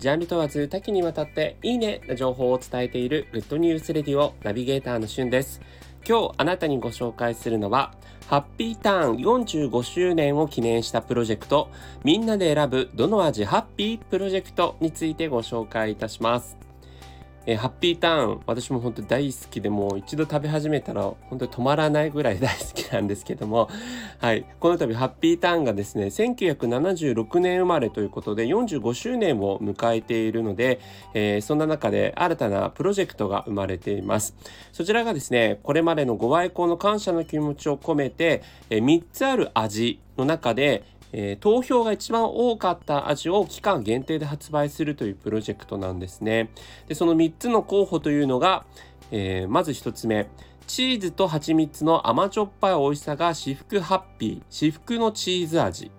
ジャンル問わず多岐にわたっていいねな情報を伝えているグッドニュースレディオナビゲーターのしゅんです。今日あなたにご紹介するのはハッピーターン45周年を記念したプロジェクトみんなで選ぶどの味ハッピープロジェクトについてご紹介いたします。えー、ハッピーターン私も本当大好きでもう一度食べ始めたら本当に止まらないぐらい大好きなんですけども はい。この度ハッピーターンがですね1976年生まれということで45周年を迎えているので、えー、そんな中で新たなプロジェクトが生まれています。そちらがですねこれまでのご愛好の感謝の気持ちを込めて、えー、3つある味の中でえー、投票が一番多かった味を期間限定で発売するというプロジェクトなんですね。でその3つの候補というのが、えー、まず1つ目。チーズと蜂蜜の甘じょっぱい美味しさが至福ハッピー。至福のチーズ味。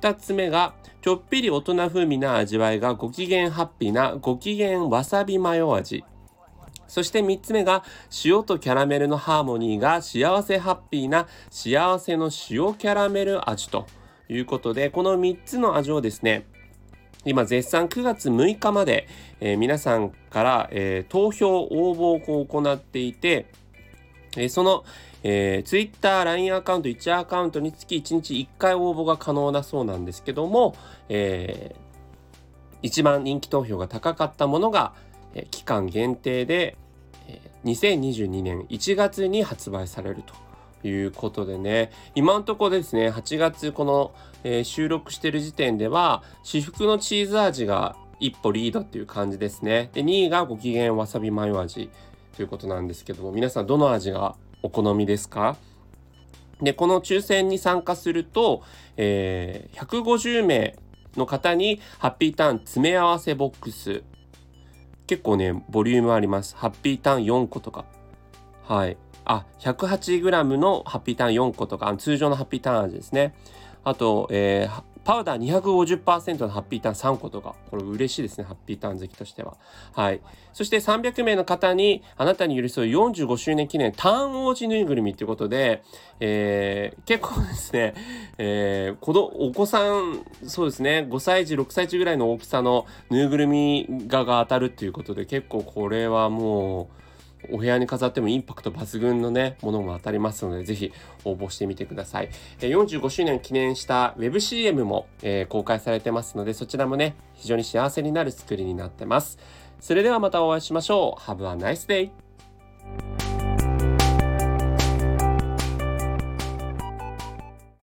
2つ目がちょっぴり大人風味な味わいがご機嫌ハッピーなご機嫌わさびマヨ味。そして3つ目が塩とキャラメルのハーモニーが幸せハッピーな幸せの塩キャラメル味と。いうことで、この3つの味をですね、今絶賛9月6日まで、えー、皆さんから、えー、投票応募を行っていて、えー、その、えー、Twitter、LINE アカウント、1アカウントにつき1日1回応募が可能だそうなんですけども、えー、一番人気投票が高かったものが、えー、期間限定で、えー、2022年1月に発売されると。いうことでね。今のとこですね8月この、えー、収録してる時点では至福のチーズ味が一歩リードっていう感じですね。で2位がご機嫌わさびマヨ味ということなんですけども皆さんどの味がお好みですか？でこの抽選に参加すると、えー、150名の方にハッピーターン詰め合わせボックス。結構ねボリュームあります。ハッピーターン4個とか。はい。あ、108g のハッピーターン4個とか、通常のハッピーターン味ですね。あと、えー、パウダー250%のハッピーターン3個とか、これ嬉しいですね、ハッピーターン好きとしては。はい。そして300名の方に、あなたに寄り添う45周年記念、ターン王子ぬいぐるみということで、えー、結構ですね、えー、子ど、お子さん、そうですね、5歳児、6歳児ぐらいの大きさのぬいぐるみ画が当たるっていうことで、結構これはもう、お部屋に飾ってもインパクト抜群のね、ものも当たりますので、ぜひ応募してみてください。え45周年記念した WebCM も、え、公開されてますので、そちらもね、非常に幸せになる作りになってます。それではまたお会いしましょう。Have a nice day!